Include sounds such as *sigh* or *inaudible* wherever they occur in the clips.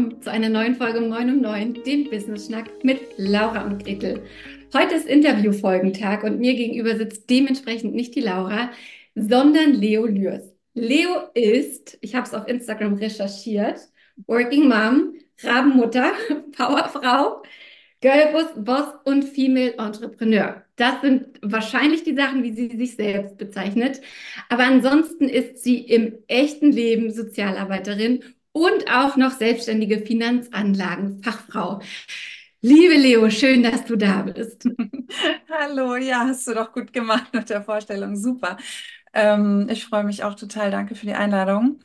willkommen zu einer neuen Folge Moin um 9, dem Business Schnack mit Laura und Gretel. Heute ist Interviewfolgentag und mir gegenüber sitzt dementsprechend nicht die Laura, sondern Leo Lürs. Leo ist, ich habe es auf Instagram recherchiert, Working Mom, Rabenmutter, *laughs* Powerfrau, Girlboss, Boss und Female Entrepreneur. Das sind wahrscheinlich die Sachen, wie sie sich selbst bezeichnet. Aber ansonsten ist sie im echten Leben Sozialarbeiterin und auch noch selbstständige Finanzanlagenfachfrau. Liebe Leo, schön, dass du da bist. *laughs* Hallo, ja, hast du doch gut gemacht mit der Vorstellung. Super. Ähm, ich freue mich auch total. Danke für die Einladung.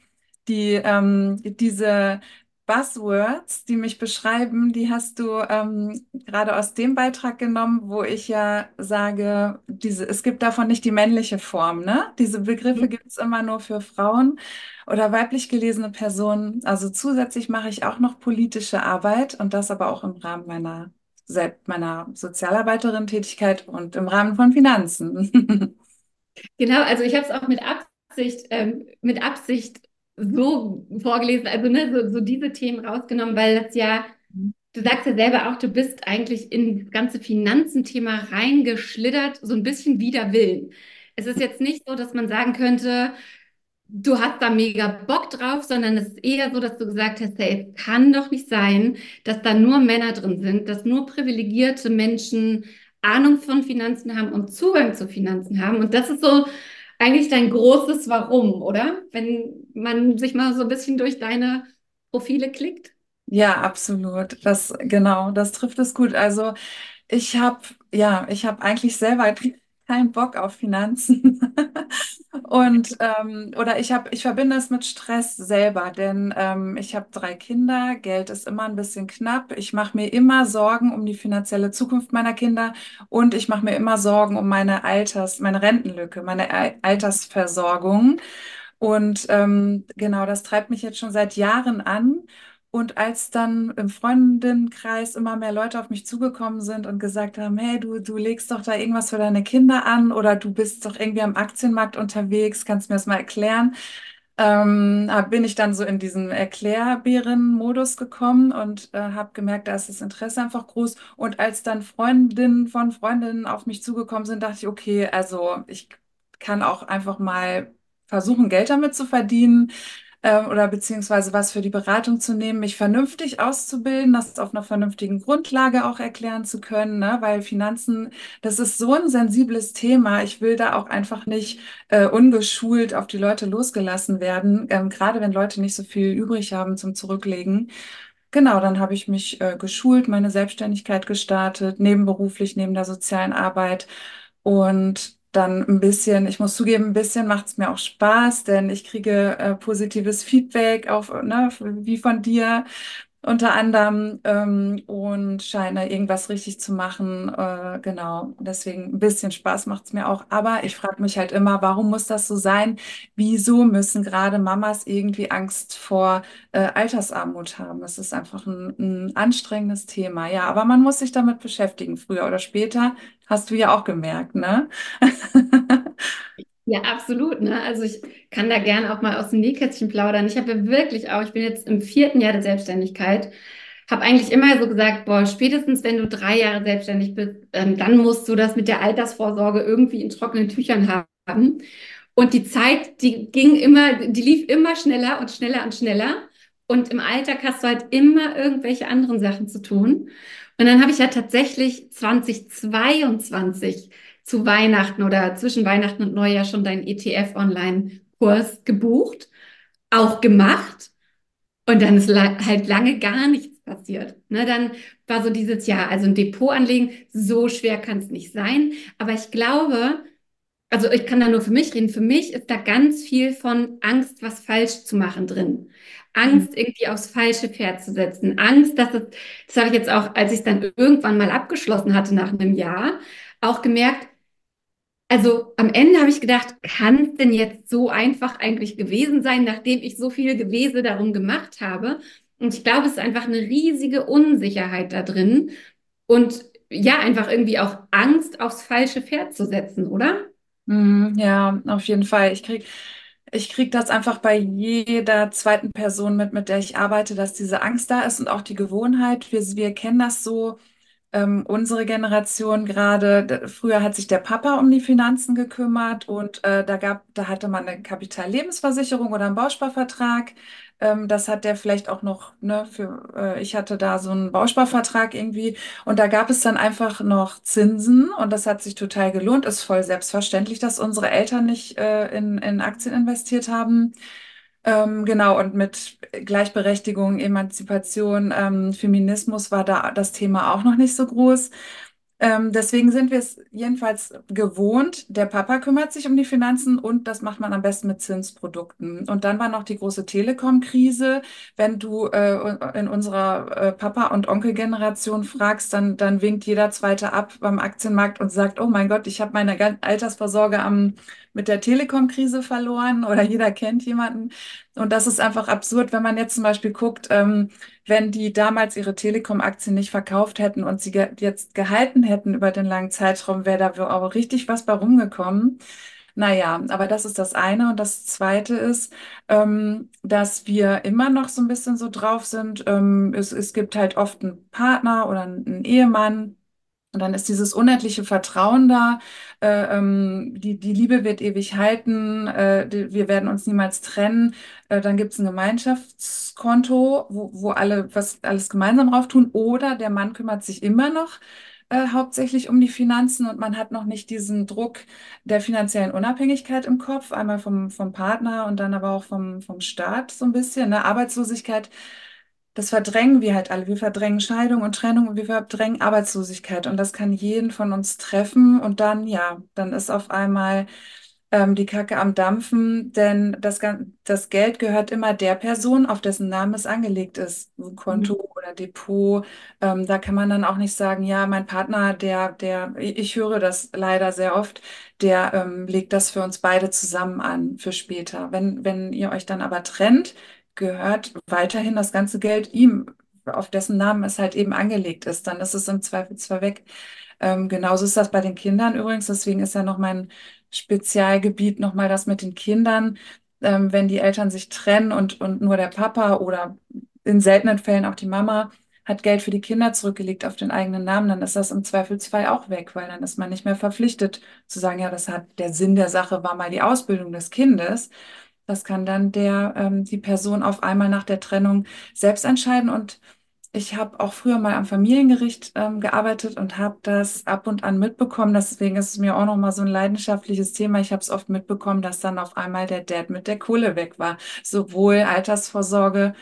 Die, ähm, diese Buzzwords, die mich beschreiben, die hast du ähm, gerade aus dem Beitrag genommen, wo ich ja sage, diese, es gibt davon nicht die männliche Form, ne? Diese Begriffe gibt es immer nur für Frauen oder weiblich gelesene Personen. Also zusätzlich mache ich auch noch politische Arbeit und das aber auch im Rahmen meiner, meiner Sozialarbeiterin-Tätigkeit und im Rahmen von Finanzen. *laughs* Genau, also ich habe es auch mit Absicht, ähm, mit Absicht so vorgelesen, also ne, so, so diese Themen rausgenommen, weil das ja, du sagst ja selber auch, du bist eigentlich in das ganze Finanzenthema reingeschlittert, so ein bisschen wider Willen. Es ist jetzt nicht so, dass man sagen könnte, du hast da mega Bock drauf, sondern es ist eher so, dass du gesagt hast, hey, es kann doch nicht sein, dass da nur Männer drin sind, dass nur privilegierte Menschen Ahnung von Finanzen haben und Zugang zu Finanzen haben. Und das ist so eigentlich dein großes Warum, oder? Wenn man sich mal so ein bisschen durch deine Profile klickt. Ja, absolut. Das, genau, das trifft es gut. Also ich habe, ja, ich habe eigentlich selber keinen Bock auf Finanzen. *laughs* Und ähm, oder ich habe, ich verbinde es mit Stress selber, denn ähm, ich habe drei Kinder, Geld ist immer ein bisschen knapp. Ich mache mir immer Sorgen um die finanzielle Zukunft meiner Kinder und ich mache mir immer Sorgen um meine Alters, meine Rentenlücke, meine Altersversorgung. Und ähm, genau, das treibt mich jetzt schon seit Jahren an. Und als dann im Freundinnenkreis immer mehr Leute auf mich zugekommen sind und gesagt haben, hey, du, du legst doch da irgendwas für deine Kinder an oder du bist doch irgendwie am Aktienmarkt unterwegs, kannst du mir das mal erklären? Ähm, bin ich dann so in diesen Erklärbären-Modus gekommen und äh, habe gemerkt, da ist das Interesse einfach groß. Und als dann Freundinnen von Freundinnen auf mich zugekommen sind, dachte ich, okay, also ich kann auch einfach mal versuchen, Geld damit zu verdienen ähm, oder beziehungsweise was für die Beratung zu nehmen, mich vernünftig auszubilden, das auf einer vernünftigen Grundlage auch erklären zu können, ne? weil Finanzen, das ist so ein sensibles Thema. Ich will da auch einfach nicht äh, ungeschult auf die Leute losgelassen werden, ähm, gerade wenn Leute nicht so viel übrig haben zum Zurücklegen. Genau, dann habe ich mich äh, geschult, meine Selbstständigkeit gestartet, nebenberuflich, neben der sozialen Arbeit. Und dann ein bisschen, ich muss zugeben, ein bisschen macht es mir auch Spaß, denn ich kriege äh, positives Feedback auf, ne, wie von dir unter anderem ähm, und scheine irgendwas richtig zu machen. Äh, genau, deswegen ein bisschen Spaß macht es mir auch. Aber ich frage mich halt immer, warum muss das so sein? Wieso müssen gerade Mamas irgendwie Angst vor äh, Altersarmut haben? Das ist einfach ein, ein anstrengendes Thema. Ja, aber man muss sich damit beschäftigen, früher oder später. Hast du ja auch gemerkt, ne? *laughs* Ja, absolut. Ne? Also ich kann da gerne auch mal aus dem Nähkästchen plaudern. Ich habe wirklich auch, ich bin jetzt im vierten Jahr der Selbstständigkeit, habe eigentlich immer so gesagt, boah, spätestens wenn du drei Jahre selbstständig bist, ähm, dann musst du das mit der Altersvorsorge irgendwie in trockenen Tüchern haben. Und die Zeit, die ging immer, die lief immer schneller und schneller und schneller. Und im Alltag hast du halt immer irgendwelche anderen Sachen zu tun. Und dann habe ich ja tatsächlich 2022 zu Weihnachten oder zwischen Weihnachten und Neujahr schon deinen ETF-Online-Kurs gebucht, auch gemacht. Und dann ist halt lange gar nichts passiert. Ne, dann war so dieses Jahr, also ein Depot anlegen, so schwer kann es nicht sein. Aber ich glaube, also ich kann da nur für mich reden, für mich ist da ganz viel von Angst, was falsch zu machen drin. Angst, mhm. irgendwie aufs falsche Pferd zu setzen. Angst, dass es, das habe ich jetzt auch, als ich es dann irgendwann mal abgeschlossen hatte nach einem Jahr, auch gemerkt, also am Ende habe ich gedacht, kann es denn jetzt so einfach eigentlich gewesen sein, nachdem ich so viel Gewese darum gemacht habe? Und ich glaube, es ist einfach eine riesige Unsicherheit da drin und ja, einfach irgendwie auch Angst aufs falsche Pferd zu setzen, oder? Mm, ja, auf jeden Fall. Ich kriege Ich kriege das einfach bei jeder zweiten Person mit, mit der ich arbeite, dass diese Angst da ist und auch die Gewohnheit. Wir, wir kennen das so, ähm, unsere Generation gerade, früher hat sich der Papa um die Finanzen gekümmert und äh, da gab, da hatte man eine Kapitallebensversicherung oder einen Bausparvertrag. Ähm, das hat der vielleicht auch noch, ne, für, äh, ich hatte da so einen Bausparvertrag irgendwie und da gab es dann einfach noch Zinsen und das hat sich total gelohnt. Ist voll selbstverständlich, dass unsere Eltern nicht äh, in, in Aktien investiert haben. Ähm, genau, und mit Gleichberechtigung, Emanzipation, ähm, Feminismus war da das Thema auch noch nicht so groß. Ähm, deswegen sind wir es jedenfalls gewohnt. Der Papa kümmert sich um die Finanzen und das macht man am besten mit Zinsprodukten. Und dann war noch die große Telekom-Krise. Wenn du äh, in unserer äh, Papa- und Onkelgeneration fragst, dann, dann winkt jeder Zweite ab beim Aktienmarkt und sagt, oh mein Gott, ich habe meine Altersvorsorge am, mit der Telekom-Krise verloren oder jeder kennt jemanden. Und das ist einfach absurd, wenn man jetzt zum Beispiel guckt, ähm, wenn die damals ihre Telekom-Aktien nicht verkauft hätten und sie ge jetzt gehalten hätten über den langen Zeitraum, wäre da auch richtig was bei rumgekommen. Naja, aber das ist das eine. Und das zweite ist, ähm, dass wir immer noch so ein bisschen so drauf sind. Ähm, es, es gibt halt oft einen Partner oder einen Ehemann. Und dann ist dieses unendliche Vertrauen da. Äh, ähm, die, die Liebe wird ewig halten. Äh, die, wir werden uns niemals trennen. Äh, dann gibt es ein Gemeinschaftskonto, wo, wo alle was alles gemeinsam drauf tun. Oder der Mann kümmert sich immer noch äh, hauptsächlich um die Finanzen und man hat noch nicht diesen Druck der finanziellen Unabhängigkeit im Kopf, einmal vom, vom Partner und dann aber auch vom, vom Staat so ein bisschen. Ne? Arbeitslosigkeit das verdrängen wir halt alle. Wir verdrängen Scheidung und Trennung und wir verdrängen Arbeitslosigkeit. Und das kann jeden von uns treffen. Und dann, ja, dann ist auf einmal ähm, die Kacke am Dampfen, denn das, das Geld gehört immer der Person, auf dessen Namen es angelegt ist. Konto oder Depot. Ähm, da kann man dann auch nicht sagen, ja, mein Partner, der, der, ich höre das leider sehr oft, der ähm, legt das für uns beide zusammen an für später. Wenn, wenn ihr euch dann aber trennt, gehört weiterhin das ganze Geld ihm, auf dessen Namen es halt eben angelegt ist. Dann ist es im Zweifelsfall weg. Ähm, genauso ist das bei den Kindern übrigens. Deswegen ist ja noch mein Spezialgebiet nochmal das mit den Kindern. Ähm, wenn die Eltern sich trennen und, und nur der Papa oder in seltenen Fällen auch die Mama hat Geld für die Kinder zurückgelegt auf den eigenen Namen, dann ist das im Zweifelsfall auch weg, weil dann ist man nicht mehr verpflichtet zu sagen, ja, das hat der Sinn der Sache war mal die Ausbildung des Kindes. Das kann dann der, ähm, die Person auf einmal nach der Trennung selbst entscheiden. Und ich habe auch früher mal am Familiengericht ähm, gearbeitet und habe das ab und an mitbekommen. Deswegen ist es mir auch noch mal so ein leidenschaftliches Thema. Ich habe es oft mitbekommen, dass dann auf einmal der Dad mit der Kohle weg war. Sowohl Altersvorsorge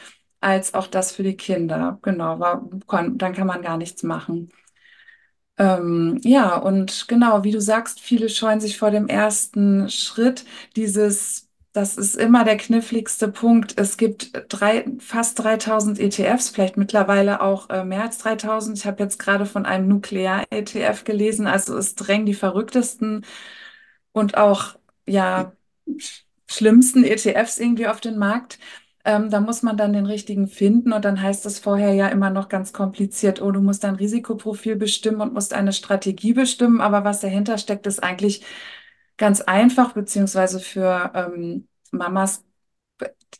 als auch das für die Kinder. Genau, war, kon, dann kann man gar nichts machen. Ähm, ja, und genau, wie du sagst, viele scheuen sich vor dem ersten Schritt. Dieses, das ist immer der kniffligste Punkt. Es gibt drei, fast 3000 ETFs, vielleicht mittlerweile auch äh, mehr als 3000. Ich habe jetzt gerade von einem Nuklear-ETF gelesen. Also es drängen die verrücktesten und auch ja sch- schlimmsten ETFs irgendwie auf den Markt. Ähm, da muss man dann den richtigen finden und dann heißt es vorher ja immer noch ganz kompliziert, oh, du musst dein Risikoprofil bestimmen und musst eine Strategie bestimmen, aber was dahinter steckt, ist eigentlich ganz einfach, beziehungsweise für ähm, Mamas,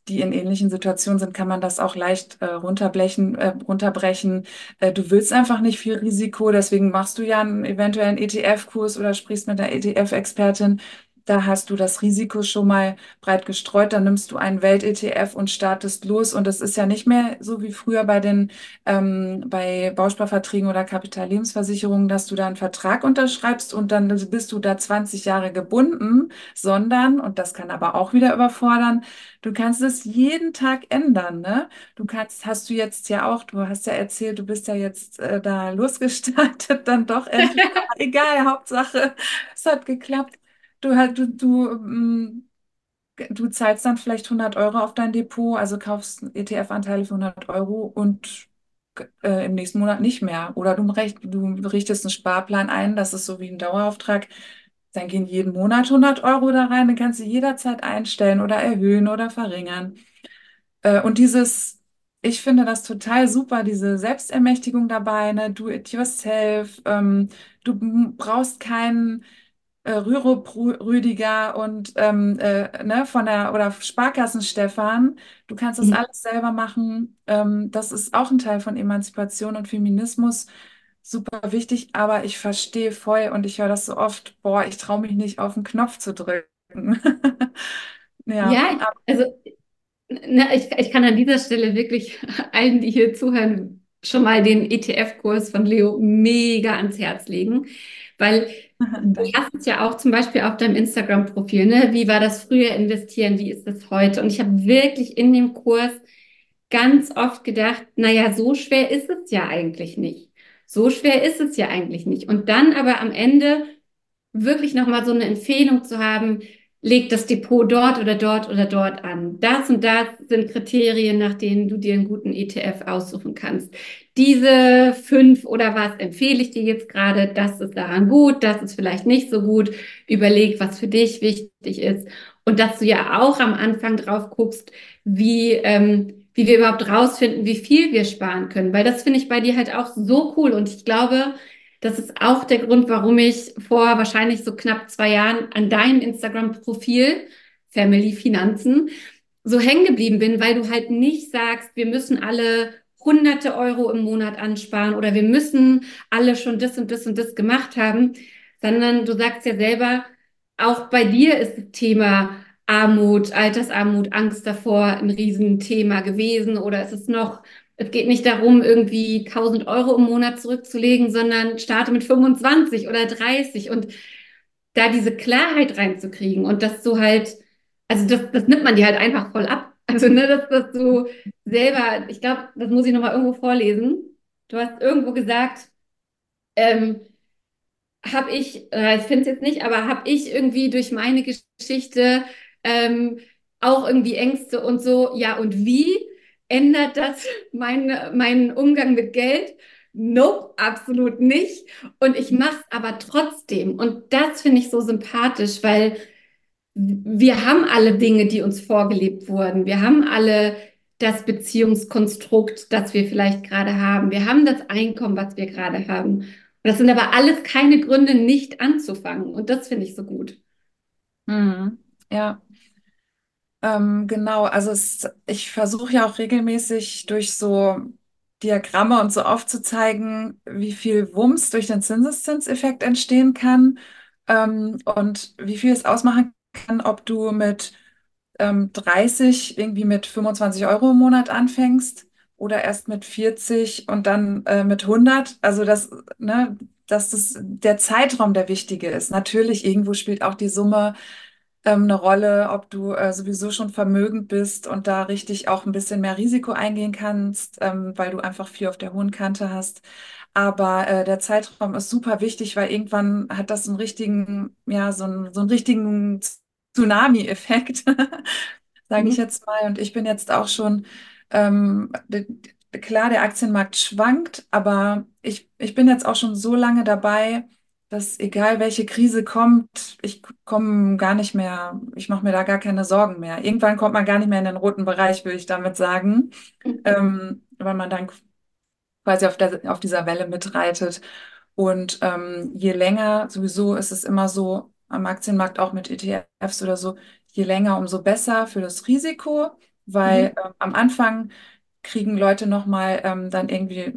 die in ähnlichen Situationen sind, kann man das auch leicht äh, runterbrechen, äh, runterbrechen. Äh, du willst einfach nicht viel Risiko, deswegen machst du ja einen eventuellen ETF-Kurs oder sprichst mit einer ETF-Expertin. Da hast du das Risiko schon mal breit gestreut. Dann nimmst du einen Welt-ETF und startest los. Und es ist ja nicht mehr so wie früher bei den ähm, bei Bausparverträgen oder Kapitallebensversicherungen, dass du da einen Vertrag unterschreibst und dann bist du da 20 Jahre gebunden, sondern, und das kann aber auch wieder überfordern, du kannst es jeden Tag ändern, ne? Du kannst, hast du jetzt ja auch, du hast ja erzählt, du bist ja jetzt äh, da losgestartet, *laughs* dann doch endlich. *laughs* Egal, Hauptsache, es hat geklappt. Du, halt- du, du, ähm, du zahlst dann vielleicht 100 Euro auf dein Depot, also kaufst ETF-Anteile für 100 Euro und äh, im nächsten Monat nicht mehr. Oder du, recht, du richtest einen Sparplan ein, das ist so wie ein Dauerauftrag. Dann gehen jeden Monat 100 Euro da rein, dann kannst du jederzeit einstellen oder erhöhen oder verringern. Äh, und dieses, ich finde das total super, diese Selbstermächtigung dabei, ne? Do it yourself. Ähm, du brauchst keinen äh, Rüdiger und ähm, äh, ne, von der oder Sparkassen Stefan. Du kannst das Mhm. alles selber machen. Ähm, das ist auch ein Teil von Emanzipation und Feminismus. Super wichtig, aber ich verstehe voll und ich höre das so oft, boah, ich traue mich nicht auf den Knopf zu drücken. *laughs* Ja, Ja, also Na, ich, ich kann an dieser Stelle wirklich *laughs* allen, die hier zuhören, schon mal den ETF-Kurs von Leo mega ans Herz legen, weil *laughs* du hast es ja auch zum Beispiel auf deinem Instagram-Profil, ne? Wie war das früher investieren? Wie ist das heute? Und ich habe wirklich in dem Kurs ganz oft gedacht, naja, so schwer ist es ja eigentlich nicht. So schwer ist es ja eigentlich nicht. Und dann aber am Ende wirklich nochmal so eine Empfehlung zu haben, leg das Depot dort oder dort oder dort an. Das und das sind Kriterien, nach denen du dir einen guten ETF aussuchen kannst. Diese fünf oder was empfehle ich dir jetzt gerade? Das ist daran gut, das ist vielleicht nicht so gut. Überleg, was für dich wichtig ist. Und dass du ja auch am Anfang drauf guckst, wie, ähm, wie wir überhaupt rausfinden, wie viel wir sparen können. Weil das finde ich bei dir halt auch so cool. Und ich glaube, das ist auch der Grund, warum ich vor wahrscheinlich so knapp zwei Jahren an deinem Instagram-Profil Family Finanzen so hängen geblieben bin, weil du halt nicht sagst, wir müssen alle hunderte Euro im Monat ansparen oder wir müssen alle schon das und das und das gemacht haben, sondern du sagst ja selber, auch bei dir ist das Thema Armut, Altersarmut, Angst davor ein Riesenthema gewesen oder ist es noch es geht nicht darum, irgendwie 1000 Euro im Monat zurückzulegen, sondern starte mit 25 oder 30 und da diese Klarheit reinzukriegen und dass du halt, also das, das nimmt man dir halt einfach voll ab. *laughs* Also, ne, dass, dass du selber, ich glaube, das muss ich nochmal irgendwo vorlesen. Du hast irgendwo gesagt, ähm, habe ich, äh, ich finde es jetzt nicht, aber habe ich irgendwie durch meine Geschichte ähm, auch irgendwie Ängste und so, ja, und wie ändert das mein, meinen Umgang mit Geld? Nope, absolut nicht. Und ich mache es aber trotzdem. Und das finde ich so sympathisch, weil wir haben alle Dinge, die uns vorgelebt wurden. Wir haben alle das Beziehungskonstrukt, das wir vielleicht gerade haben. Wir haben das Einkommen, was wir gerade haben. Und das sind aber alles keine Gründe, nicht anzufangen. Und das finde ich so gut. Mhm. Ja, ähm, genau. Also es, ich versuche ja auch regelmäßig durch so Diagramme und so aufzuzeigen, wie viel Wumms durch den Zinseszinseffekt entstehen kann, ähm, und wie viel es ausmachen kann, ob du mit ähm, 30 irgendwie mit 25 Euro im Monat anfängst oder erst mit 40 und dann äh, mit 100. Also das, ne, dass das der Zeitraum der wichtige ist. Natürlich, irgendwo spielt auch die Summe ähm, eine Rolle, ob du äh, sowieso schon vermögend bist und da richtig auch ein bisschen mehr Risiko eingehen kannst, ähm, weil du einfach viel auf der hohen Kante hast. Aber äh, der Zeitraum ist super wichtig, weil irgendwann hat das einen richtigen, ja, so einen, so einen richtigen Tsunami-Effekt, *laughs* sage ich Mhm. jetzt mal. Und ich bin jetzt auch schon, ähm, klar, der Aktienmarkt schwankt, aber ich, ich bin jetzt auch schon so lange dabei, dass egal welche Krise kommt, ich komme gar nicht mehr, ich mache mir da gar keine Sorgen mehr. Irgendwann kommt man gar nicht mehr in den roten Bereich, würde ich damit sagen, ähm, weil man dann quasi auf der, auf dieser Welle mitreitet. Und ähm, je länger, sowieso ist es immer so am Aktienmarkt auch mit ETFs oder so, je länger, umso besser für das Risiko, weil Mhm. ähm, am Anfang kriegen Leute nochmal ähm, dann irgendwie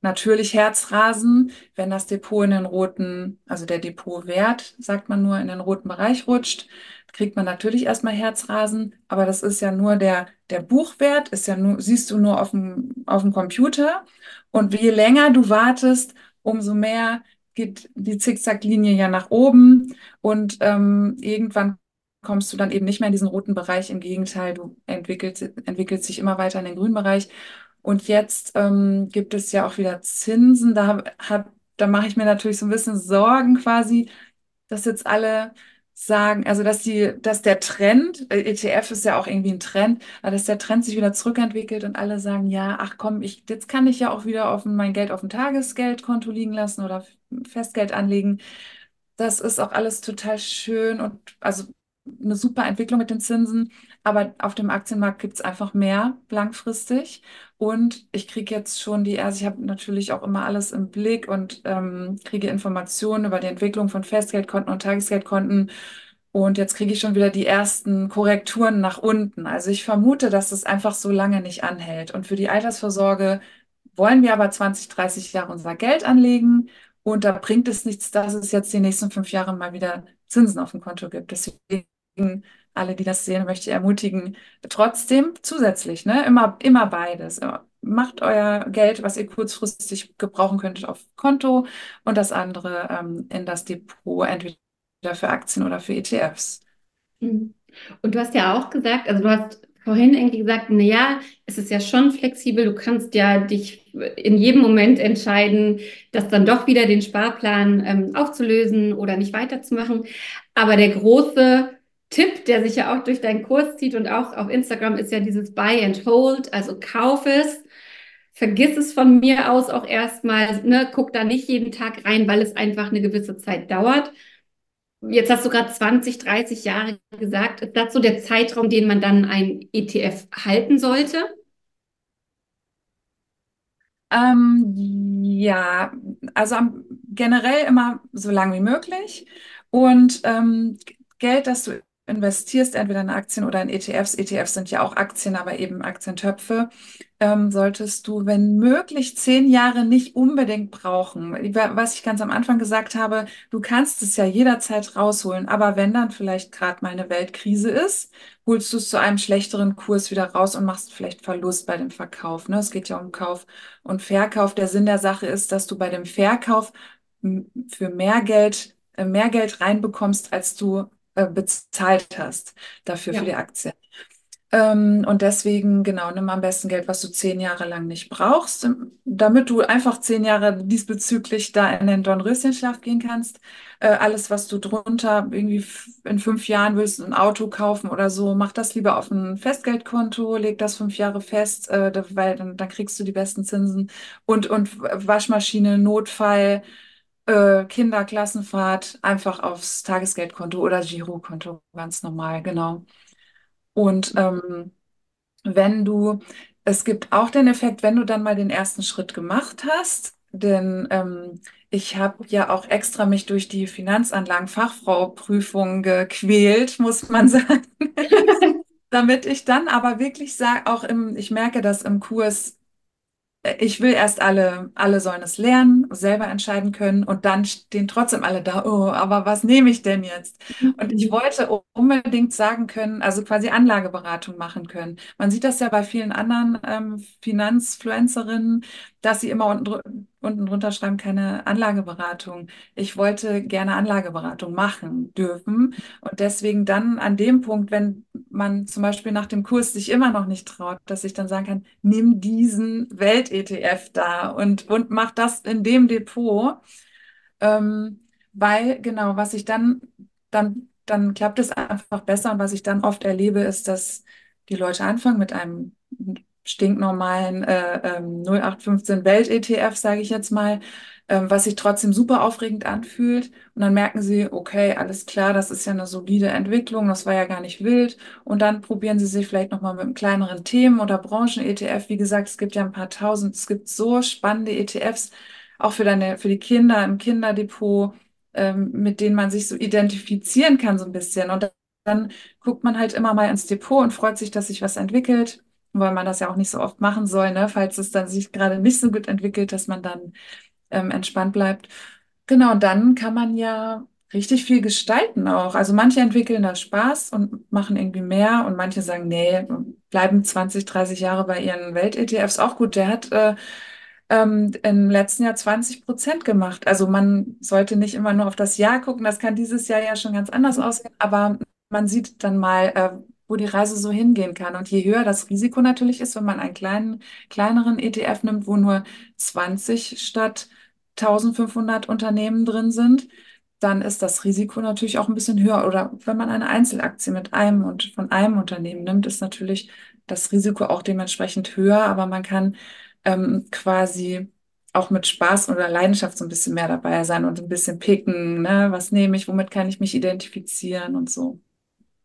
natürlich Herzrasen, wenn das Depot in den roten, also der Depotwert, sagt man nur, in den roten Bereich rutscht, kriegt man natürlich erstmal Herzrasen, aber das ist ja nur der, der Buchwert, ist ja nur, siehst du nur auf dem, auf dem Computer. Und je länger du wartest, umso mehr geht die Zickzacklinie ja nach oben und ähm, irgendwann kommst du dann eben nicht mehr in diesen roten Bereich. Im Gegenteil, du entwickelst, entwickelst dich immer weiter in den grünen Bereich. Und jetzt ähm, gibt es ja auch wieder Zinsen. Da da mache ich mir natürlich so ein bisschen Sorgen quasi, dass jetzt alle sagen, also dass die, dass der Trend, äh, ETF ist ja auch irgendwie ein Trend, dass der Trend sich wieder zurückentwickelt und alle sagen, ja, ach komm, ich, jetzt kann ich ja auch wieder auf mein Geld auf dem Tagesgeldkonto liegen lassen oder Festgeld anlegen. Das ist auch alles total schön und also eine super Entwicklung mit den Zinsen, aber auf dem Aktienmarkt gibt es einfach mehr langfristig. Und ich kriege jetzt schon die, also ich habe natürlich auch immer alles im Blick und ähm, kriege Informationen über die Entwicklung von Festgeldkonten und Tagesgeldkonten. Und jetzt kriege ich schon wieder die ersten Korrekturen nach unten. Also ich vermute, dass es einfach so lange nicht anhält. Und für die Altersvorsorge wollen wir aber 20, 30 Jahre unser Geld anlegen. Und da bringt es nichts, dass es jetzt die nächsten fünf Jahre mal wieder Zinsen auf dem Konto gibt. Deswegen alle, die das sehen, möchte ich ermutigen, trotzdem zusätzlich, ne, immer, immer beides. Macht euer Geld, was ihr kurzfristig gebrauchen könntet, auf Konto und das andere ähm, in das Depot, entweder für Aktien oder für ETFs. Mhm. Und du hast ja auch gesagt, also du hast vorhin irgendwie gesagt, na ja, es ist ja schon flexibel. Du kannst ja dich in jedem Moment entscheiden, das dann doch wieder den Sparplan ähm, aufzulösen oder nicht weiterzumachen. Aber der große der sich ja auch durch deinen Kurs zieht und auch auf Instagram, ist ja dieses Buy and Hold, also kauf es. Vergiss es von mir aus auch erstmal, ne, guck da nicht jeden Tag rein, weil es einfach eine gewisse Zeit dauert. Jetzt hast du gerade 20, 30 Jahre gesagt. Ist das so der Zeitraum, den man dann ein ETF halten sollte? Ähm, ja, also generell immer so lang wie möglich. Und ähm, Geld, das du investierst, entweder in Aktien oder in ETFs, ETFs sind ja auch Aktien, aber eben Aktientöpfe, ähm, solltest du, wenn möglich, zehn Jahre nicht unbedingt brauchen. Was ich ganz am Anfang gesagt habe, du kannst es ja jederzeit rausholen, aber wenn dann vielleicht gerade mal eine Weltkrise ist, holst du es zu einem schlechteren Kurs wieder raus und machst vielleicht Verlust bei dem Verkauf. Ne? Es geht ja um Kauf und Verkauf. Der Sinn der Sache ist, dass du bei dem Verkauf für mehr Geld, äh, mehr Geld reinbekommst, als du äh, bezahlt hast dafür Ja. für die Aktie. Ähm, und deswegen, genau, nimm am besten Geld, was du zehn Jahre lang nicht brauchst, damit du einfach zehn Jahre diesbezüglich da in den Dornröschenschlaf gehen kannst. Äh, alles, was du drunter irgendwie in fünf Jahren willst, ein Auto kaufen oder so, mach das lieber auf ein Festgeldkonto, leg das fünf Jahre fest, äh, weil dann, dann kriegst du die besten Zinsen. Und, und Waschmaschine, Notfall, äh, Kinderklassenfahrt, einfach aufs Tagesgeldkonto oder Girokonto, ganz normal, genau. Und ähm, wenn du, es gibt auch den Effekt, wenn du dann mal den ersten Schritt gemacht hast, denn ähm, ich habe ja auch extra mich durch die Finanzanlagen-Fachfrau-Prüfung gequält, muss man *laughs* sagen, *laughs* damit ich dann aber wirklich sage, auch im, ich merke das im Kurs, ich will erst alle, alle sollen es lernen, selber entscheiden können und dann stehen trotzdem alle da, oh, aber was nehme ich denn jetzt? Und ich wollte unbedingt sagen können, also quasi Anlageberatung machen können. Man sieht das ja bei vielen anderen ähm, Finanzfluencerinnen, dass sie immer unten, unten drunter schreiben, keine Anlageberatung. Ich wollte gerne Anlageberatung machen dürfen und deswegen dann an dem Punkt, wenn man zum Beispiel nach dem Kurs sich immer noch nicht traut, dass ich dann sagen kann, nimm diesen Welt-ETF da und, und mach das in dem Depot. Ähm, weil, genau, was ich dann, dann, dann klappt es einfach besser. Und was ich dann oft erlebe, ist, dass die Leute anfangen mit einem stinknormalen äh, ähm, 0815 Welt-ETF, sage ich jetzt mal, ähm, was sich trotzdem super aufregend anfühlt. Und dann merken sie, okay, alles klar, das ist ja eine solide Entwicklung, das war ja gar nicht wild. Und dann probieren sie sich vielleicht nochmal mit einem kleineren Themen- oder Branchen-ETF. Wie gesagt, es gibt ja ein paar tausend, es gibt so spannende ETFs, auch für deine, für die Kinder im Kinderdepot, ähm, mit denen man sich so identifizieren kann, so ein bisschen. Und dann guckt man halt immer mal ins Depot und freut sich, dass sich was entwickelt weil man das ja auch nicht so oft machen soll, ne? Falls es dann sich gerade nicht so gut entwickelt, dass man dann ähm, entspannt bleibt. Genau, und dann kann man ja richtig viel gestalten auch. Also manche entwickeln da Spaß und machen irgendwie mehr und manche sagen, nee, bleiben 20, 30 Jahre bei ihren Welt-ETFs auch gut. Der hat äh, ähm, im letzten Jahr 20 Prozent gemacht. Also man sollte nicht immer nur auf das Jahr gucken. Das kann dieses Jahr ja schon ganz anders aussehen, aber man sieht dann mal, äh, wo die Reise so hingehen kann. Und je höher das Risiko natürlich ist, wenn man einen kleinen, kleineren ETF nimmt, wo nur 20 statt 1500 Unternehmen drin sind, dann ist das Risiko natürlich auch ein bisschen höher. Oder wenn man eine Einzelaktie mit einem und von einem Unternehmen nimmt, ist natürlich das Risiko auch dementsprechend höher, aber man kann ähm, quasi auch mit Spaß oder Leidenschaft so ein bisschen mehr dabei sein und ein bisschen picken, ne? Was nehme ich, womit kann ich mich identifizieren und so.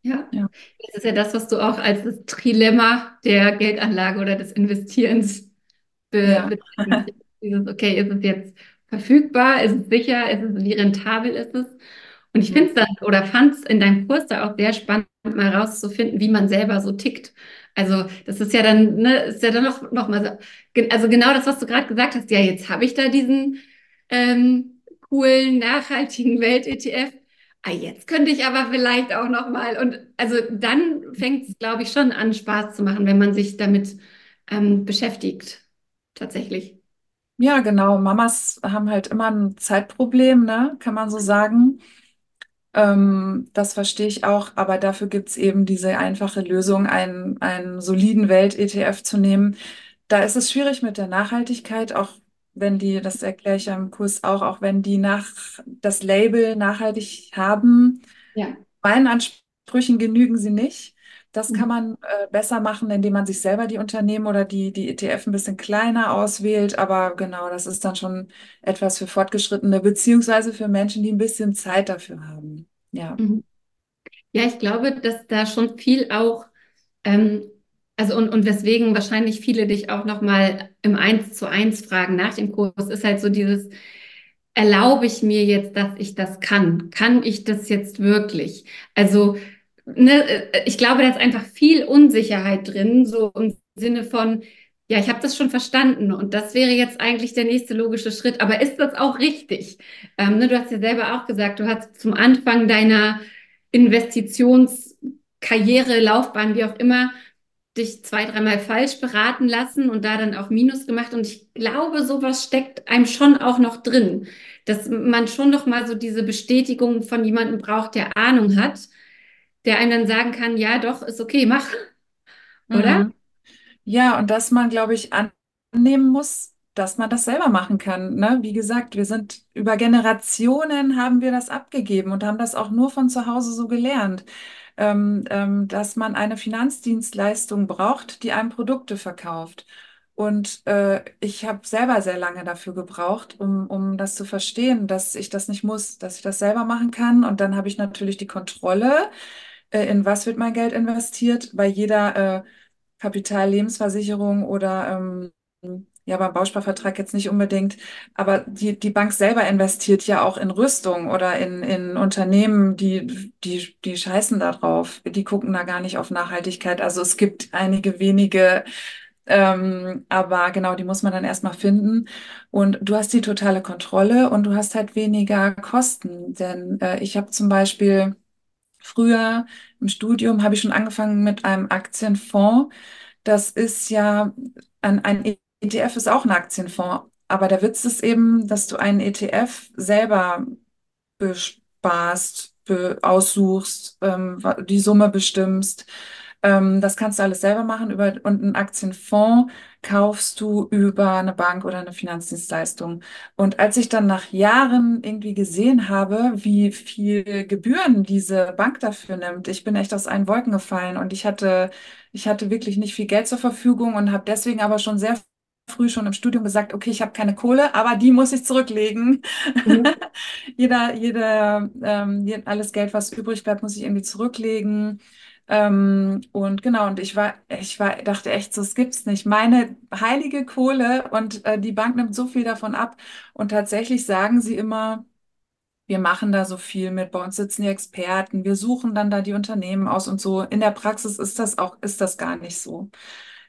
Ja, Ja, das ist ja das, was du auch als das Trilemma der Geldanlage oder des Investierens be ja. Dieses, okay, ist es jetzt verfügbar? Ist es sicher? Ist es, wie rentabel ist es? Und ich finde es dann oder fand es in deinem Kurs da auch sehr spannend, mal rauszufinden, wie man selber so tickt. Also das ist ja dann, ne, ist ja dann noch, noch mal so, also genau das, was du gerade gesagt hast. Ja, jetzt habe ich da diesen ähm, coolen, nachhaltigen Welt-ETF. Ah, jetzt könnte ich aber vielleicht auch noch mal und also dann fängt es, glaube ich, schon an, Spaß zu machen, wenn man sich damit ähm, beschäftigt, tatsächlich. Ja, genau. Mamas haben halt immer ein Zeitproblem, ne? Kann man so sagen. Ähm, das verstehe ich auch, aber dafür gibt es eben diese einfache Lösung, einen, einen soliden Welt-ETF zu nehmen. Da ist es schwierig mit der Nachhaltigkeit, auch wenn die, das erkläre ich ja im Kurs auch, auch wenn die nach das Label nachhaltig haben. Ja. Meinen Ansprüchen genügen sie nicht. Das kann Mhm. man äh, besser machen, indem man sich selber die Unternehmen oder die, die ETF ein bisschen kleiner auswählt. Aber genau, das ist dann schon etwas für Fortgeschrittene, beziehungsweise für Menschen, die ein bisschen Zeit dafür haben. Ja. Mhm. Ja, ich glaube, dass da schon viel auch, ähm, also und, und weswegen wahrscheinlich viele dich auch nochmal im Eins zu eins fragen nach dem Kurs, ist halt so dieses, erlaube ich mir jetzt, dass ich das kann? Kann ich das jetzt wirklich? Also, ne, ich glaube, da ist einfach viel Unsicherheit drin, so im Sinne von, ja, ich habe das schon verstanden und das wäre jetzt eigentlich der nächste logische Schritt. Aber ist das auch richtig? Ähm, ne, du hast ja selber auch gesagt, du hast zum Anfang deiner Investitionskarriere, Laufbahn, wie auch immer, dich zwei, dreimal falsch beraten lassen und da dann auch Minus gemacht. Und ich glaube, sowas steckt einem schon auch noch drin, dass man schon noch mal so diese Bestätigung von jemandem braucht, der Ahnung hat, der einem dann sagen kann, ja, doch, ist okay, mach, oder? Mhm. Ja, und dass man, glaube ich, annehmen muss, dass man das selber machen kann. Ne? Wie gesagt, wir sind über Generationen haben wir das abgegeben und haben das auch nur von zu Hause so gelernt, ähm, ähm, dass man eine Finanzdienstleistung braucht, die einem Produkte verkauft. Und äh, ich habe selber sehr lange dafür gebraucht, um, um das zu verstehen, dass ich das nicht muss, dass ich das selber machen kann. Und dann habe ich natürlich die Kontrolle, äh, in was wird mein Geld investiert. Bei jeder äh, Kapitallebensversicherung oder ähm, ja, beim Bausparvertrag jetzt nicht unbedingt, aber die, die Bank selber investiert ja auch in Rüstung oder in, in Unternehmen, die, die, die scheißen da drauf. Die gucken da gar nicht auf Nachhaltigkeit. Also es gibt einige wenige, ähm, aber genau, die muss man dann erstmal finden. Und du hast die totale Kontrolle und du hast halt weniger Kosten. Denn äh, ich habe zum Beispiel früher im Studium habe ich schon angefangen mit einem Aktienfonds. Das ist ja, ein, ein ETF ist auch ein Aktienfonds. Aber der Witz ist eben, dass du einen ETF selber besparst, be aussuchst, ähm, die Summe bestimmst. Ähm, das kannst du alles selber machen über, und einen Aktienfonds kaufst du über eine Bank oder eine Finanzdienstleistung. Und als ich dann nach Jahren irgendwie gesehen habe, wie viel Gebühren diese Bank dafür nimmt, ich bin echt aus allen Wolken gefallen und ich hatte, ich hatte wirklich nicht viel Geld zur Verfügung und habe deswegen aber schon sehr früh schon im Studium gesagt, okay, ich habe keine Kohle, aber die muss ich zurücklegen. Mhm. *laughs* Jeder, jeder, ähm, alles Geld, was übrig bleibt, muss ich irgendwie zurücklegen. Ähm, und genau, und ich war, ich war, dachte echt, so, das gibt's nicht. Meine heilige Kohle und äh, die Bank nimmt so viel davon ab. Und tatsächlich sagen sie immer, wir machen da so viel mit, bei uns sitzen die Experten, wir suchen dann da die Unternehmen aus und so. In der Praxis ist das auch, ist das gar nicht so.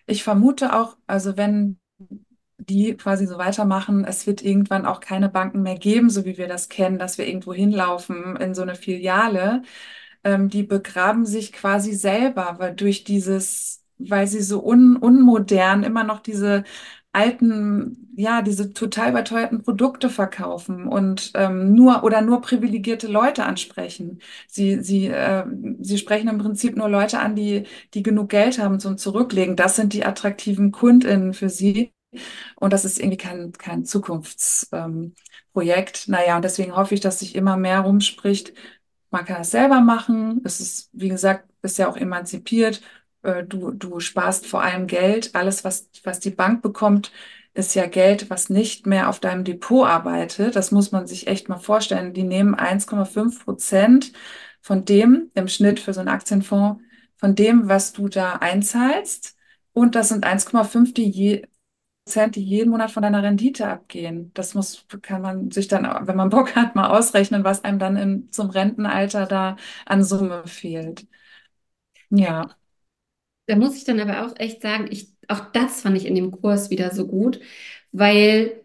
Ich vermute auch, also wenn die quasi so weitermachen, es wird irgendwann auch keine Banken mehr geben, so wie wir das kennen, dass wir irgendwo hinlaufen in so eine Filiale. Ähm, die begraben sich quasi selber, weil durch dieses, weil sie so un, unmodern immer noch diese alten, ja, diese total überteuerten Produkte verkaufen und ähm, nur oder nur privilegierte Leute ansprechen. Sie, sie, äh, sie sprechen im Prinzip nur Leute an, die, die genug Geld haben zum Zurücklegen. Das sind die attraktiven KundInnen für sie. Und das ist irgendwie kein, kein Zukunftsprojekt. Ähm, naja, und deswegen hoffe ich, dass sich immer mehr rumspricht. Man kann das selber machen. Es ist, wie gesagt, ist ja auch emanzipiert. Äh, Du, du sparst vor allem Geld. Alles, was, was die Bank bekommt, ist ja Geld, was nicht mehr auf deinem Depot arbeitet. Das muss man sich echt mal vorstellen. Die nehmen 1,5 Prozent von dem im Schnitt für so einen Aktienfonds, von dem, was du da einzahlst. Und das sind 1,5 die je, Prozent, die jeden Monat von deiner Rendite abgehen. Das muss, kann man sich dann, wenn man Bock hat, mal ausrechnen, was einem dann in, zum Rentenalter da an Summe fehlt. Ja. Da muss ich dann aber auch echt sagen, ich, auch das fand ich in dem Kurs wieder so gut, weil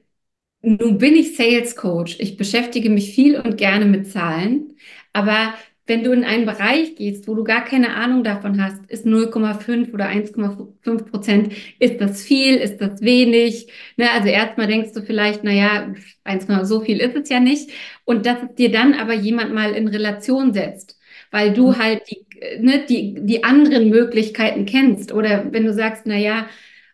nun bin ich Sales Coach. Ich beschäftige mich viel und gerne mit Zahlen, aber wenn du in einen Bereich gehst, wo du gar keine Ahnung davon hast, ist 0,5 oder 1,5 Prozent, ist das viel, ist das wenig? Ne, also erstmal denkst du vielleicht, naja, 1, so viel ist es ja nicht. Und dass es dir dann aber jemand mal in Relation setzt, weil du halt die, ne, die, die anderen Möglichkeiten kennst. Oder wenn du sagst, naja,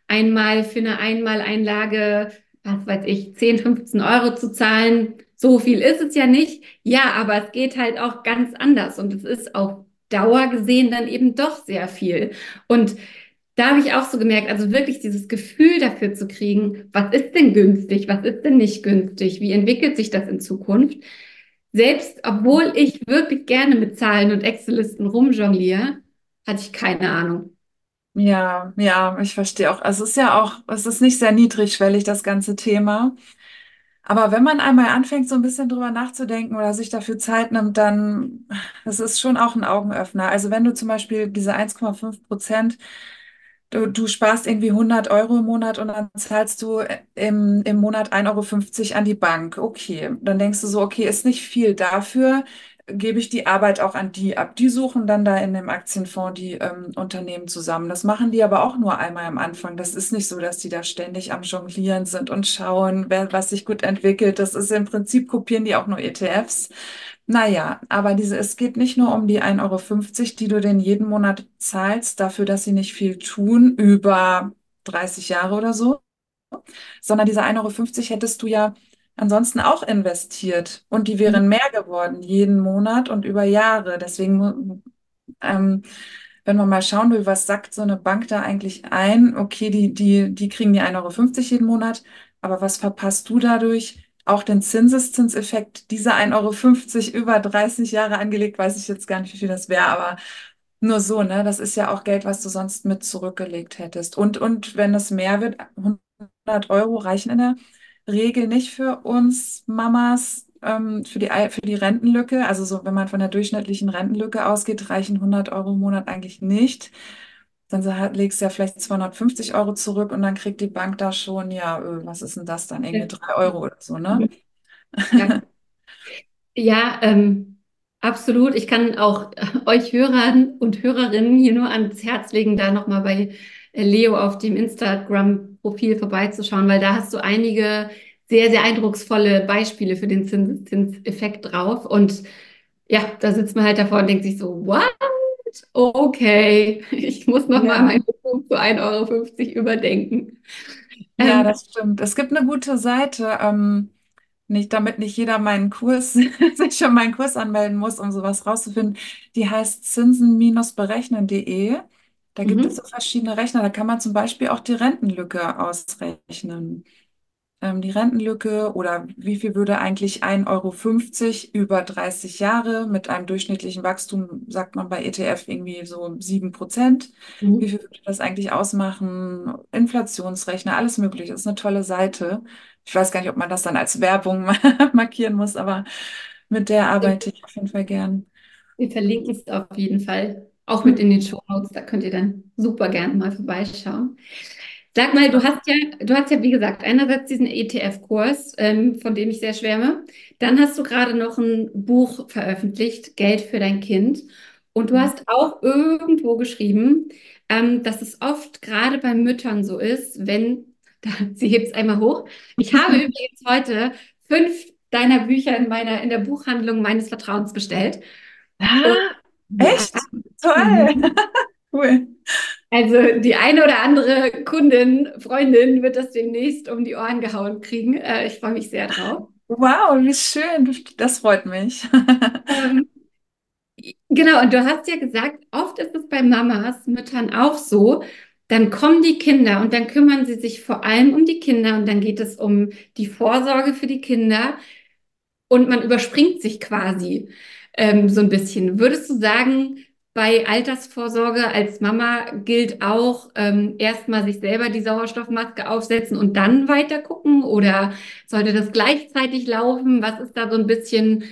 einmal für eine Einmaleinlage, was weiß ich, 10, 15 Euro zu zahlen, so viel ist es ja nicht. Ja, aber es geht halt auch ganz anders und es ist auf Dauer gesehen dann eben doch sehr viel. Und da habe ich auch so gemerkt, also wirklich dieses Gefühl dafür zu kriegen, was ist denn günstig, was ist denn nicht günstig, wie entwickelt sich das in Zukunft? Selbst obwohl ich wirklich gerne mit Zahlen und Excel-Listen rumjongliere, hatte ich keine Ahnung. Ja, ja, ich verstehe auch. Es ist ja auch, es ist nicht sehr niedrigschwellig, das ganze Thema. Aber wenn man einmal anfängt, so ein bisschen drüber nachzudenken oder sich dafür Zeit nimmt, dann, das ist schon auch ein Augenöffner. Also wenn du zum Beispiel diese 1,5 Prozent Du, du sparst irgendwie 100 Euro im Monat und dann zahlst du im, im Monat 1,50 Euro an die Bank. Okay, dann denkst du so, okay, ist nicht viel. Dafür gebe ich die Arbeit auch an die ab. Die suchen dann da in dem Aktienfonds die ähm, Unternehmen zusammen. Das machen die aber auch nur einmal am Anfang. Das ist nicht so, dass die da ständig am Jonglieren sind und schauen, wer, was sich gut entwickelt. Das ist im Prinzip kopieren die auch nur ETFs. Naja, aber diese, es geht nicht nur um die 1,50 Euro, die du denn jeden Monat zahlst, dafür, dass sie nicht viel tun, über 30 Jahre oder so, sondern diese 1,50 Euro hättest du ja ansonsten auch investiert und die wären mehr geworden jeden Monat und über Jahre. Deswegen, ähm, wenn man mal schauen will, was sagt so eine Bank da eigentlich ein? Okay, die, die, die kriegen die 1,50 Euro jeden Monat, aber was verpasst du dadurch? Auch den Zinseszinseffekt, diese 1,50 Euro über 30 Jahre angelegt, weiß ich jetzt gar nicht, wie viel das wäre, aber nur so, ne? Das ist ja auch Geld, was du sonst mit zurückgelegt hättest. Und, und wenn es mehr wird, 100 Euro reichen in der Regel nicht für uns Mamas, ähm, für die, für die Rentenlücke. Also so, wenn man von der durchschnittlichen Rentenlücke ausgeht, reichen 100 Euro im Monat eigentlich nicht. Dann legst du ja vielleicht 250 Euro zurück und dann kriegt die Bank da schon, ja, äh, was ist denn das dann? Irgendwie drei Euro oder so, ne? Ja, ja ähm, absolut. Ich kann auch euch Hörern und Hörerinnen hier nur ans Herz legen, da nochmal bei Leo auf dem Instagram-Profil vorbeizuschauen, weil da hast du einige sehr, sehr eindrucksvolle Beispiele für den Zinseffekt drauf. Und ja, da sitzt man halt davor und denkt sich so, Okay, *laughs* ich muss nochmal ja. meine Beziehung zu 1,50 Euro überdenken. Ja, ähm, das stimmt. Es gibt eine gute Seite, ähm, nicht, damit nicht jeder meinen Kurs, *laughs* sich schon meinen Kurs anmelden muss, um sowas rauszufinden. Die heißt zinsen-berechnen.de. Da gibt mhm. es so verschiedene Rechner. Da kann man zum Beispiel auch die Rentenlücke ausrechnen ähm, die Rentenlücke oder wie viel würde eigentlich 1,50 Euro über 30 Jahre mit einem durchschnittlichen Wachstum, sagt man bei ETF irgendwie so 7 Prozent. Mhm. Wie viel würde das eigentlich ausmachen? Inflationsrechner, alles mögliche. Das ist eine tolle Seite. Ich weiß gar nicht, ob man das dann als Werbung *laughs* markieren muss, aber mit der arbeite ich auf jeden Fall gern. Wir verlinken es auf jeden Fall auch mit in den Show Notes. Da könnt ihr dann super gerne mal vorbeischauen. Sag mal, du hast ja, du hast ja, wie gesagt, einerseits diesen ETF-Kurs, ähm, von dem ich sehr schwärme. Dann hast du gerade noch ein Buch veröffentlicht, Geld für dein Kind. Und du mhm. hast auch irgendwo geschrieben, ähm, dass es oft gerade bei Müttern so ist, wenn, *laughs* da, sie hebt es einmal hoch. Ich habe *laughs* übrigens heute fünf deiner Bücher in meiner, in der Buchhandlung meines Vertrauens bestellt. Ah, Und, echt? Ja, Toll. Mhm. *laughs* cool. Also die eine oder andere Kundin, Freundin wird das demnächst um die Ohren gehauen kriegen. Äh, ich freue mich sehr drauf. Wow, wie schön. Das freut mich. *laughs* Ähm, genau, und du hast ja gesagt, oft ist es bei Mamas, Müttern auch so. Dann kommen die Kinder und dann kümmern sie sich vor allem um die Kinder und dann geht es um die Vorsorge für die Kinder und man überspringt sich quasi. ähm, so ein bisschen. Würdest du sagen, bei Altersvorsorge als Mama gilt auch ähm, erstmal sich selber die Sauerstoffmaske aufsetzen und dann weiter gucken? Oder sollte das gleichzeitig laufen? Was ist da so ein bisschen,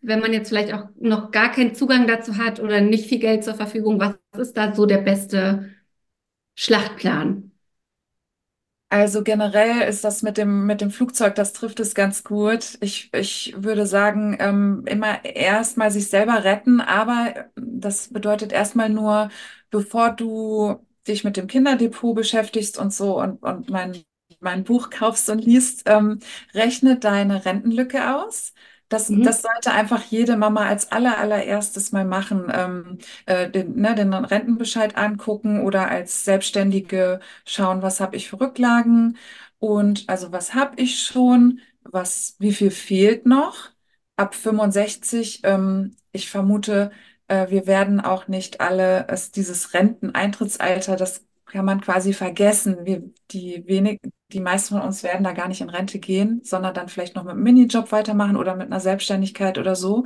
wenn man jetzt vielleicht auch noch gar keinen Zugang dazu hat oder nicht viel Geld zur Verfügung, was ist da so der beste Schlachtplan? Also generell ist das mit dem, mit dem Flugzeug, das trifft es ganz gut. Ich, ich würde sagen, ähm, immer erstmal sich selber retten, aber das bedeutet erstmal nur, bevor du dich mit dem Kinderdepot beschäftigst und so und, und mein, mein Buch kaufst und liest, ähm, rechne deine Rentenlücke aus. Das, Mhm. das sollte einfach jede Mama als aller, allererstes mal machen, ähm, äh, den, ne, den Rentenbescheid angucken oder als Selbstständige schauen, was habe ich für Rücklagen und also was habe ich schon, was, wie viel fehlt noch ab 65. Ähm, ich vermute, äh, wir werden auch nicht alle, es, dieses Renteneintrittsalter, das kann man quasi vergessen. Wir, die wenig, die meisten von uns werden da gar nicht in Rente gehen, sondern dann vielleicht noch mit einem Minijob weitermachen oder mit einer Selbstständigkeit oder so.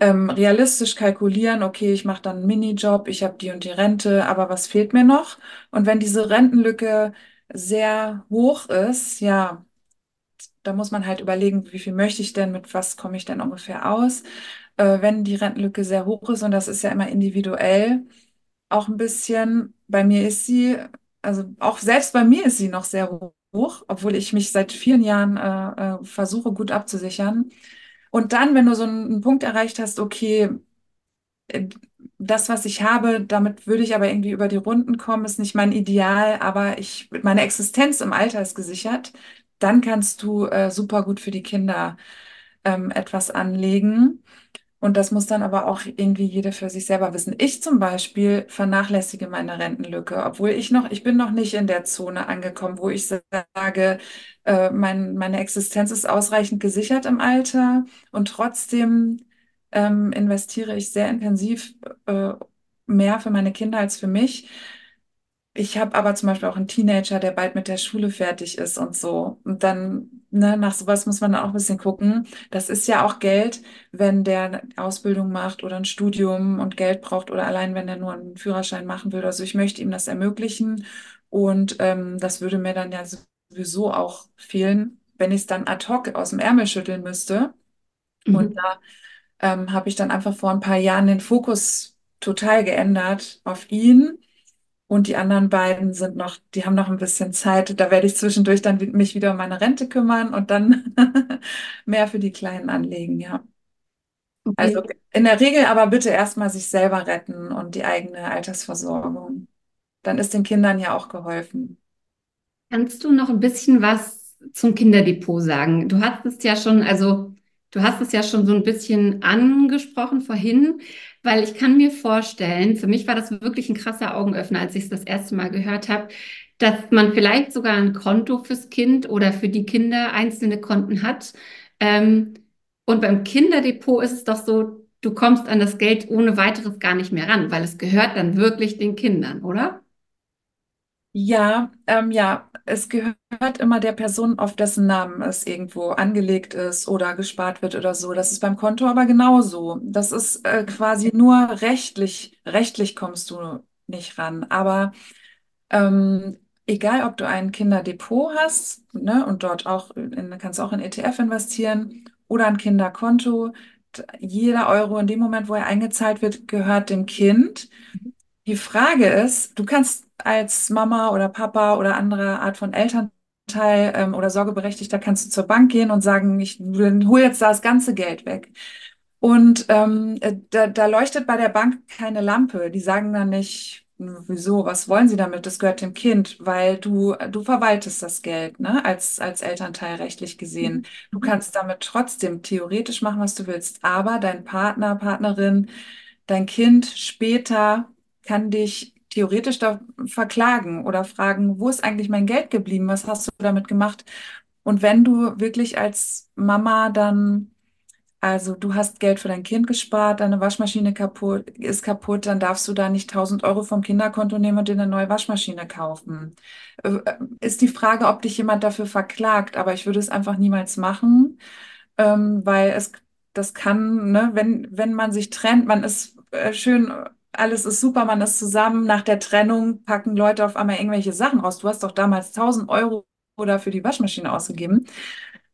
Ähm, realistisch kalkulieren, okay, ich mache dann einen Minijob, ich habe die und die Rente, aber was fehlt mir noch? Und wenn diese Rentenlücke sehr hoch ist, ja, da muss man halt überlegen, wie viel möchte ich denn, mit was komme ich denn ungefähr aus? Äh, wenn die Rentenlücke sehr hoch ist, und das ist ja immer individuell, auch ein bisschen, bei mir ist sie, also auch selbst bei mir ist sie noch sehr hoch, obwohl ich mich seit vielen Jahren äh, äh, versuche, gut abzusichern. Und dann, wenn du so einen, Punkt erreicht hast, okay, äh, das, was ich habe, damit würde ich aber irgendwie über die Runden kommen, ist nicht mein Ideal, aber ich, meine Existenz im Alter ist gesichert, dann kannst du äh, super gut für die Kinder ähm, etwas anlegen. Und das muss dann aber auch irgendwie jeder für sich selber wissen. Ich zum Beispiel vernachlässige meine Rentenlücke, obwohl ich noch, ich bin noch nicht in der Zone angekommen, wo ich sage, äh, mein, meine Existenz ist ausreichend gesichert im Alter und trotzdem ähm, investiere ich sehr intensiv äh, mehr für meine Kinder als für mich. Ich habe aber zum Beispiel auch einen Teenager, der bald mit der Schule fertig ist und so. Und dann, ne, nach sowas muss man dann auch ein bisschen gucken. Das ist ja auch Geld, wenn der eine Ausbildung macht oder ein Studium und Geld braucht oder allein, wenn er nur einen Führerschein machen will. Also ich möchte ihm das ermöglichen. Und ähm, das würde mir dann ja sowieso auch fehlen, wenn ich es dann ad hoc aus dem Ärmel schütteln müsste. Und Mhm. da ähm, habe ich dann einfach vor ein paar Jahren den Fokus total geändert auf ihn. Und die anderen beiden sind noch, die haben noch ein bisschen Zeit. Da werde ich zwischendurch dann mich wieder um meine Rente kümmern und dann *laughs* mehr für die Kleinen anlegen, ja. Also Okay. in der Regel aber bitte erstmal sich selber retten und die eigene Altersversorgung. Dann ist den Kindern ja auch geholfen. Kannst du noch ein bisschen was zum Kinderdepot sagen? Du hast es ja schon, also du hast es ja schon so ein bisschen angesprochen vorhin, weil ich kann mir vorstellen, für mich war das wirklich ein krasser Augenöffner, als ich es das erste Mal gehört habe, dass man vielleicht sogar ein Konto fürs Kind oder für die Kinder einzelne Konten hat. Ähm, und beim Kinderdepot ist es doch so, du kommst an das Geld ohne weiteres gar nicht mehr ran, weil es gehört dann wirklich den Kindern, oder? Ja, ähm, ja, es gehört immer der Person, auf dessen Namen es irgendwo angelegt ist oder gespart wird oder so. Das ist beim Konto aber genauso. Das ist äh, quasi nur rechtlich, rechtlich kommst du nicht ran. Aber ähm, egal, ob du ein Kinderdepot hast, ne, und dort auch in, kannst du auch in ETF investieren oder ein Kinderkonto, jeder Euro in dem Moment, wo er eingezahlt wird, gehört dem Kind. Die Frage ist, du kannst als Mama oder Papa oder andere Art von Elternteil ähm, oder Sorgeberechtigter kannst du zur Bank gehen und sagen, ich hole jetzt das ganze Geld weg. Und ähm, äh, da, da leuchtet bei der Bank keine Lampe. Die sagen dann nicht, wieso, was wollen Sie damit? Das gehört dem Kind, weil du, du verwaltest das Geld, ne, als, als Elternteil rechtlich gesehen. Mhm. Du kannst damit trotzdem theoretisch machen, was du willst, aber dein Partner, Partnerin, dein Kind später kann dich theoretisch da verklagen oder fragen, wo ist eigentlich mein Geld geblieben? Was hast du damit gemacht? Und wenn du wirklich als Mama dann also du hast Geld für dein Kind gespart, deine Waschmaschine kaputt, ist kaputt, dann darfst du da nicht tausend Euro vom Kinderkonto nehmen und dir eine neue Waschmaschine kaufen. Äh, Ist die Frage, ob dich jemand dafür verklagt, aber ich würde es einfach niemals machen, ähm, weil es das kann, ne, wenn, wenn man sich trennt, man ist äh, schön, alles ist super, man ist zusammen. Nach der Trennung packen Leute auf einmal irgendwelche Sachen raus. Du hast doch damals 1000 Euro oder für die Waschmaschine ausgegeben.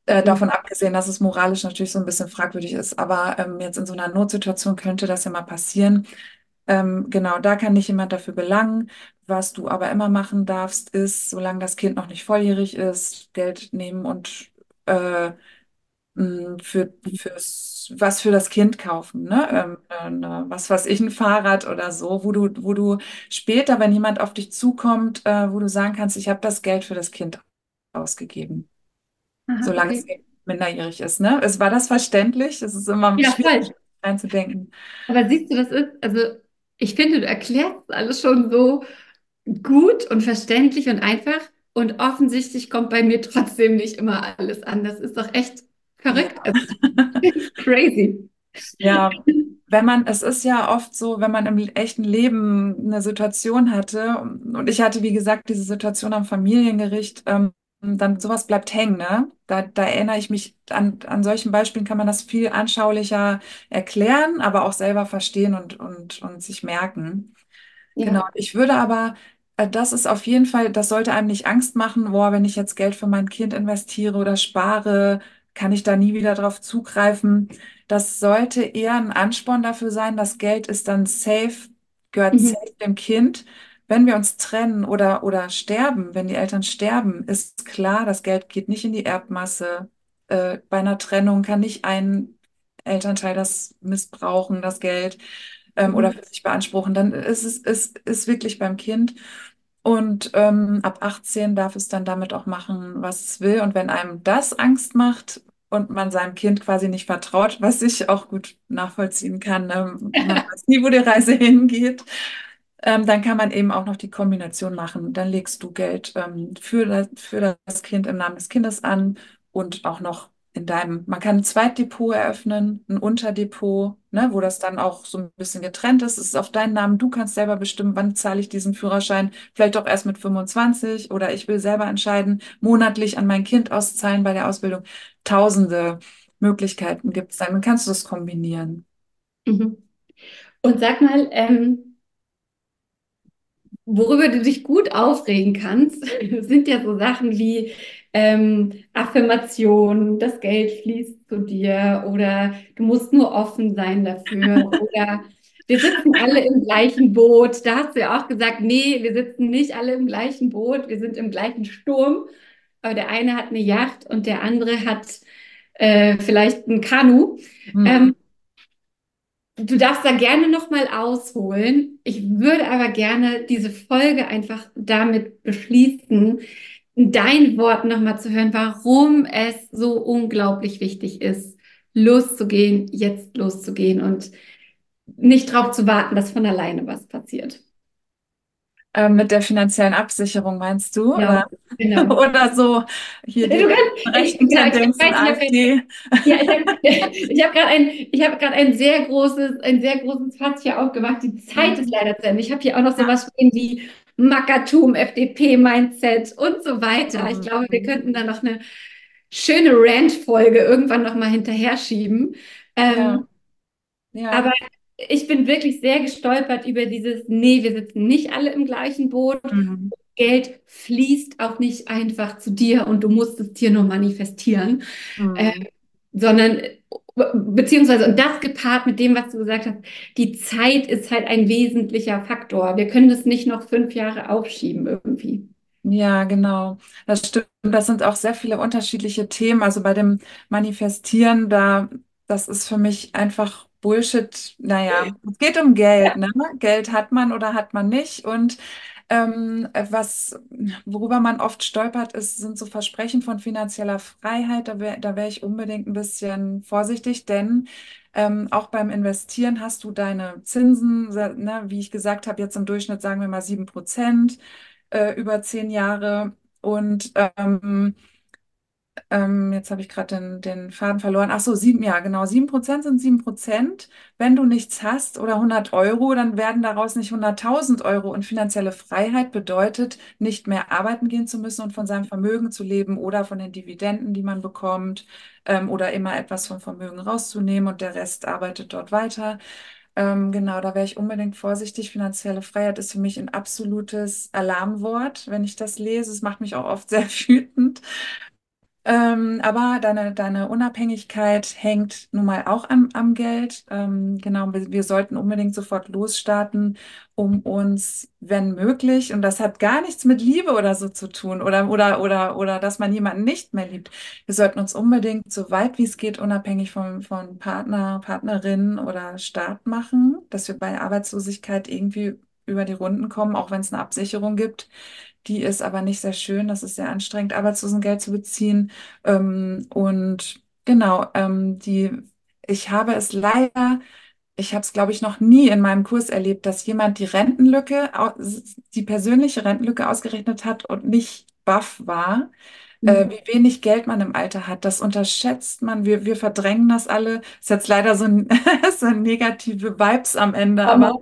Äh, davon abgesehen, dass es moralisch natürlich so ein bisschen fragwürdig ist. Aber ähm, jetzt in so einer Notsituation könnte das ja mal passieren. Ähm, genau, da kann dich jemand dafür belangen. Was du aber immer machen darfst, ist, solange das Kind noch nicht volljährig ist, Geld nehmen und äh, für, fürs, was für das Kind kaufen, ne? Ähm, äh, was weiß ich, ein Fahrrad oder so, wo du, wo du später, wenn jemand auf dich zukommt, äh, wo du sagen kannst, ich habe das Geld für das Kind ausgegeben, Aha, solange es okay. minderjährig ist, ne? Es, war das verständlich? Es ist immer Ja, schwierig voll. reinzudenken. Aber siehst du, das ist, also ich finde, du erklärst alles schon so gut und verständlich und einfach. Und offensichtlich kommt bei mir trotzdem nicht immer alles an. Das ist doch echt. Verrückt. *laughs* Crazy. Ja, wenn man, es ist ja oft so, wenn man im echten Leben eine Situation hatte, und ich hatte, wie gesagt, diese Situation am Familiengericht, ähm, dann sowas bleibt hängen, ne? Da, da erinnere ich mich, an, an solchen Beispielen kann man das viel anschaulicher erklären, aber auch selber verstehen und, und, und sich merken. Genau, Ja. ich würde aber, äh, das ist auf jeden Fall, das sollte einem nicht Angst machen, boah, wenn ich jetzt Geld für mein Kind investiere oder spare, kann ich da nie wieder drauf zugreifen. Das sollte eher ein Ansporn dafür sein, das Geld ist dann safe, gehört Mhm. safe dem Kind. Wenn wir uns trennen oder, oder sterben, wenn die Eltern sterben, ist klar, das Geld geht nicht in die Erbmasse. Äh, bei einer Trennung kann nicht ein Elternteil das missbrauchen, das Geld ähm, oder Mhm. für sich beanspruchen, dann ist es ist, ist wirklich beim Kind. Und ähm, ab 18 darf es dann damit auch machen, was es will. Und wenn einem das Angst macht und man seinem Kind quasi nicht vertraut, was ich auch gut nachvollziehen kann, ne? Man *laughs* weiß nie, wo die Reise hingeht, ähm, dann kann man eben auch noch die Kombination machen. Dann legst du Geld ähm, für das, für das Kind im Namen des Kindes an und auch noch in deinem, man kann ein Zweitdepot eröffnen, ein Unterdepot, ne, wo das dann auch so ein bisschen getrennt ist. Es ist auf deinen Namen. Du kannst selber bestimmen, wann zahle ich diesen Führerschein. Vielleicht auch erst mit 25 oder ich will selber entscheiden, monatlich an mein Kind auszahlen bei der Ausbildung. Tausende Möglichkeiten gibt es dann. Kannst du das kombinieren. Mhm. Und sag mal, ähm, Worüber du dich gut aufregen kannst, *laughs* sind ja so Sachen wie ähm, Affirmation, das Geld fließt zu dir oder du musst nur offen sein dafür *laughs* oder wir sitzen alle im gleichen Boot. Da hast du ja auch gesagt, nee, wir sitzen nicht alle im gleichen Boot, wir sind im gleichen Sturm. Aber der eine hat eine Yacht und der andere hat äh, vielleicht ein Kanu. Hm. Ähm, Du darfst da gerne nochmal ausholen. Ich würde aber gerne diese Folge einfach damit beschließen, dein Wort nochmal zu hören, warum es so unglaublich wichtig ist, loszugehen, jetzt loszugehen und nicht darauf zu warten, dass von alleine was passiert. Ähm, mit der finanziellen Absicherung meinst du? Genau, Oder, genau. *laughs* oder so hier Du die kannst, ich, rechten genau, ich Tendenzen? Ja, ich habe *laughs* ich hab gerade ein, ich hab gerade ein sehr großes, ein sehr großes Fass hier aufgemacht. Die Zeit ist Mhm. leider zu Ende. Ich habe hier auch noch Ja. sowas stehen wie Mackertum, FDP-Mindset und so weiter. Ich glaube, wir Mhm. könnten da noch eine schöne Rant-Folge irgendwann noch mal hinterher schieben. Ja, Ähm, ja. aber ich bin wirklich sehr gestolpert über dieses, nee, wir sitzen nicht alle im gleichen Boot. Mhm. Geld fließt auch nicht einfach zu dir und du musst es dir nur manifestieren äh, Mhm. sondern beziehungsweise, und das gepaart mit dem, was du gesagt hast, die Zeit ist halt ein wesentlicher Faktor. Wir können das nicht noch fünf Jahre aufschieben irgendwie. Ja, genau. Das stimmt. Das sind auch sehr viele unterschiedliche Themen. Also bei dem Manifestieren, da, das ist für mich einfach Bullshit. Naja, es geht um Geld, ne? Geld hat man oder hat man nicht. Und ähm, was, worüber man oft stolpert, ist, sind so Versprechen von finanzieller Freiheit. Da wäre, da wäre ich unbedingt ein bisschen vorsichtig, denn ähm, auch beim Investieren hast du deine Zinsen, ne, wie ich gesagt habe, jetzt im Durchschnitt sagen wir mal sieben Prozent äh, über zehn Jahre. Und ähm, ähm, jetzt habe ich gerade den, den Faden verloren. Ach so, sieben, ja, genau. Sieben Prozent sind sieben Prozent. Wenn du nichts hast oder 100 Euro, dann werden daraus nicht 100.000 Euro. Und finanzielle Freiheit bedeutet, nicht mehr arbeiten gehen zu müssen und von seinem Vermögen zu leben oder von den Dividenden, die man bekommt, ähm, oder immer etwas vom Vermögen rauszunehmen und der Rest arbeitet dort weiter. Ähm, genau, da wäre ich unbedingt vorsichtig. Finanzielle Freiheit ist für mich ein absolutes Alarmwort, wenn ich das lese. Es macht mich auch oft *laughs* sehr wütend. Ähm, aber deine, deine Unabhängigkeit hängt nun mal auch am, am Geld. Ähm, genau, wir, wir sollten unbedingt sofort losstarten, um uns, wenn möglich, und das hat gar nichts mit Liebe oder so zu tun oder, oder, oder, oder dass man jemanden nicht mehr liebt. Wir sollten uns unbedingt, so weit wie es geht, unabhängig von, von Partner, Partnerin oder Staat machen, dass wir bei Arbeitslosigkeit irgendwie über die Runden kommen, auch wenn es eine Absicherung gibt. Die ist aber nicht sehr schön. Das ist sehr anstrengend, Arbeitslosengeld zu beziehen. Ähm, und genau, ähm, die, ich habe es leider, ich habe es, glaube ich, noch nie in meinem Kurs erlebt, dass jemand die Rentenlücke, die persönliche Rentenlücke ausgerechnet hat und nicht baff war, äh, Mhm. wie wenig Geld man im Alter hat. Das unterschätzt man. Wir, wir verdrängen das alle. Ist jetzt leider so, ein, *laughs* so negative Vibes am Ende, aber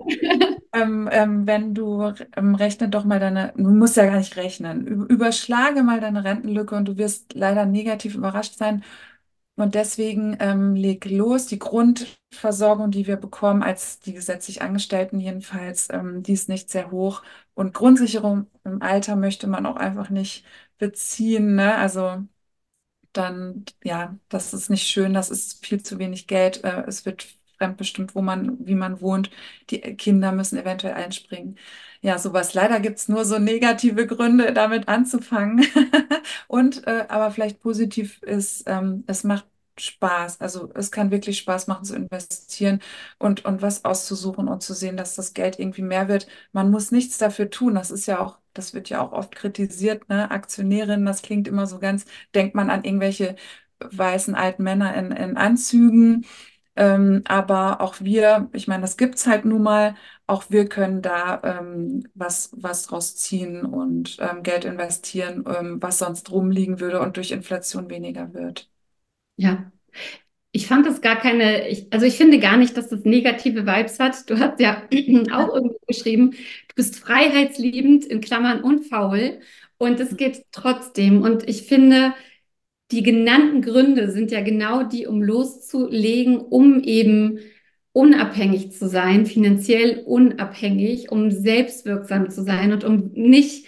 ähm, ähm, wenn du ähm, rechne doch mal deine, du musst ja gar nicht rechnen, überschlage mal deine Rentenlücke und du wirst leider negativ überrascht sein. Und deswegen ähm, leg los. Die Grundversorgung, die wir bekommen, als die gesetzlich Angestellten jedenfalls, ähm, die ist nicht sehr hoch. Und Grundsicherung im Alter möchte man auch einfach nicht beziehen, ne? Also dann, ja, das ist nicht schön, das ist viel zu wenig Geld. Äh, es wird fremdbestimmt, wo man, wie man wohnt. Die Kinder müssen eventuell einspringen. Ja, sowas. Leider gibt's nur so negative Gründe, damit anzufangen. *laughs* Und äh, aber vielleicht positiv ist, ähm, es macht Spaß. Also es kann wirklich Spaß machen zu investieren und, und was auszusuchen und zu sehen, dass das Geld irgendwie mehr wird. Man muss nichts dafür tun. Das ist ja auch, das wird ja auch oft kritisiert, ne? Aktionärin, das klingt immer so ganz denkt man an irgendwelche weißen alten Männer in, in Anzügen. Ähm, aber auch wir, ich meine, das gibt's halt nun mal, auch wir können da ähm, was, was draus ziehen und ähm, Geld investieren, ähm, was sonst rumliegen würde und durch Inflation weniger wird. Ja. Ich fand das gar keine, ich, also ich finde gar nicht, dass das negative Vibes hat. Du hast ja *clears throat* auch irgendwo geschrieben, du bist freiheitsliebend in Klammern und faul und es geht trotzdem. Und ich finde, die genannten Gründe sind ja genau die, um loszulegen, um eben unabhängig zu sein, finanziell unabhängig, um selbstwirksam zu sein und um nicht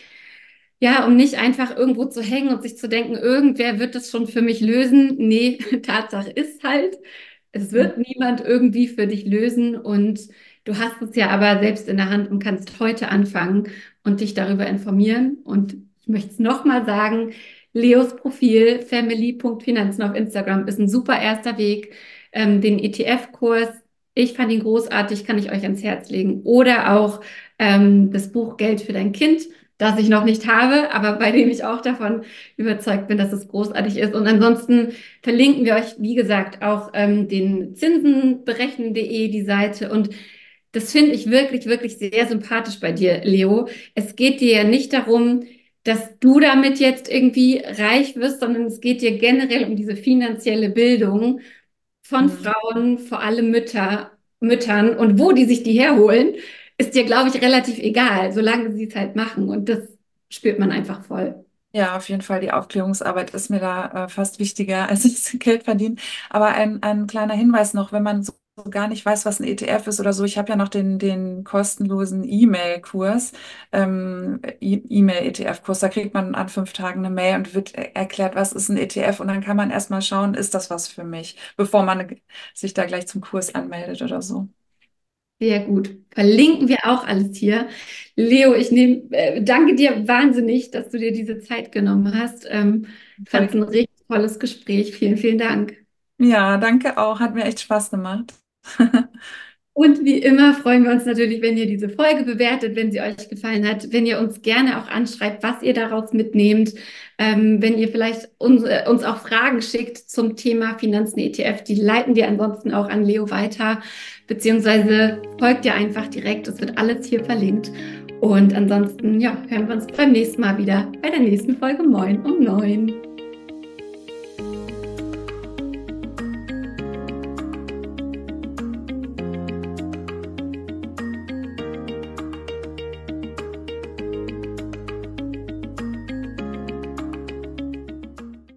ja, um nicht einfach irgendwo zu hängen und sich zu denken, irgendwer wird das schon für mich lösen. Nee, *laughs* Tatsache ist halt, es wird niemand irgendwie für dich lösen und du hast es ja aber selbst in der Hand und kannst heute anfangen und dich darüber informieren. Und ich möchte es nochmal sagen, Leos Profil family.finanzen auf Instagram ist ein super erster Weg. Ähm, den ETF-Kurs, ich fand ihn großartig, kann ich euch ans Herz legen. Oder auch ähm, das Buch Geld für dein Kind das ich noch nicht habe, aber bei dem ich auch davon überzeugt bin, dass es großartig ist. Und ansonsten verlinken wir euch, wie gesagt, auch ähm, den Zinsenberechnen.de, die Seite. Und das finde ich wirklich, wirklich sehr sympathisch bei dir, Leo. Es geht dir ja nicht darum, dass du damit jetzt irgendwie reich wirst, sondern es geht dir generell um diese finanzielle Bildung von Mhm. Frauen, vor allem Mütter, Müttern und wo die sich die herholen, ist dir, glaube ich, relativ egal, solange sie es halt machen. Und das spürt man einfach voll. Ja, auf jeden Fall. Die Aufklärungsarbeit ist mir da äh, fast wichtiger *laughs* als das Geld verdienen. Aber ein, ein kleiner Hinweis noch, wenn man so, gar nicht weiß, was ein ETF ist oder so. Ich habe ja noch den, den kostenlosen E-Mail-Kurs, ähm, E- E-Mail-ETF-Kurs. Da kriegt man an fünf Tagen eine Mail und wird er- erklärt, was ist ein ETF. Und dann kann man erstmal schauen, ist das was für mich, bevor man sich da gleich zum Kurs anmeldet oder so. Sehr gut. Verlinken wir auch alles hier. Leo, ich nehm, äh, danke dir wahnsinnig, dass du dir diese Zeit genommen hast. Ähm, fand es ein richtig tolles Gespräch. Vielen, vielen Dank. Ja, danke auch. Hat mir echt Spaß gemacht. *laughs* Und wie immer freuen wir uns natürlich, wenn ihr diese Folge bewertet, wenn sie euch gefallen hat, wenn ihr uns gerne auch anschreibt, was ihr daraus mitnehmt, ähm, wenn ihr vielleicht uns, äh, uns auch Fragen schickt zum Thema Finanzen ETF, die leiten wir ansonsten auch an Leo weiter, beziehungsweise folgt ihr einfach direkt, es wird alles hier verlinkt. Und ansonsten, ja, hören wir uns beim nächsten Mal wieder bei der nächsten Folge Moin um neun.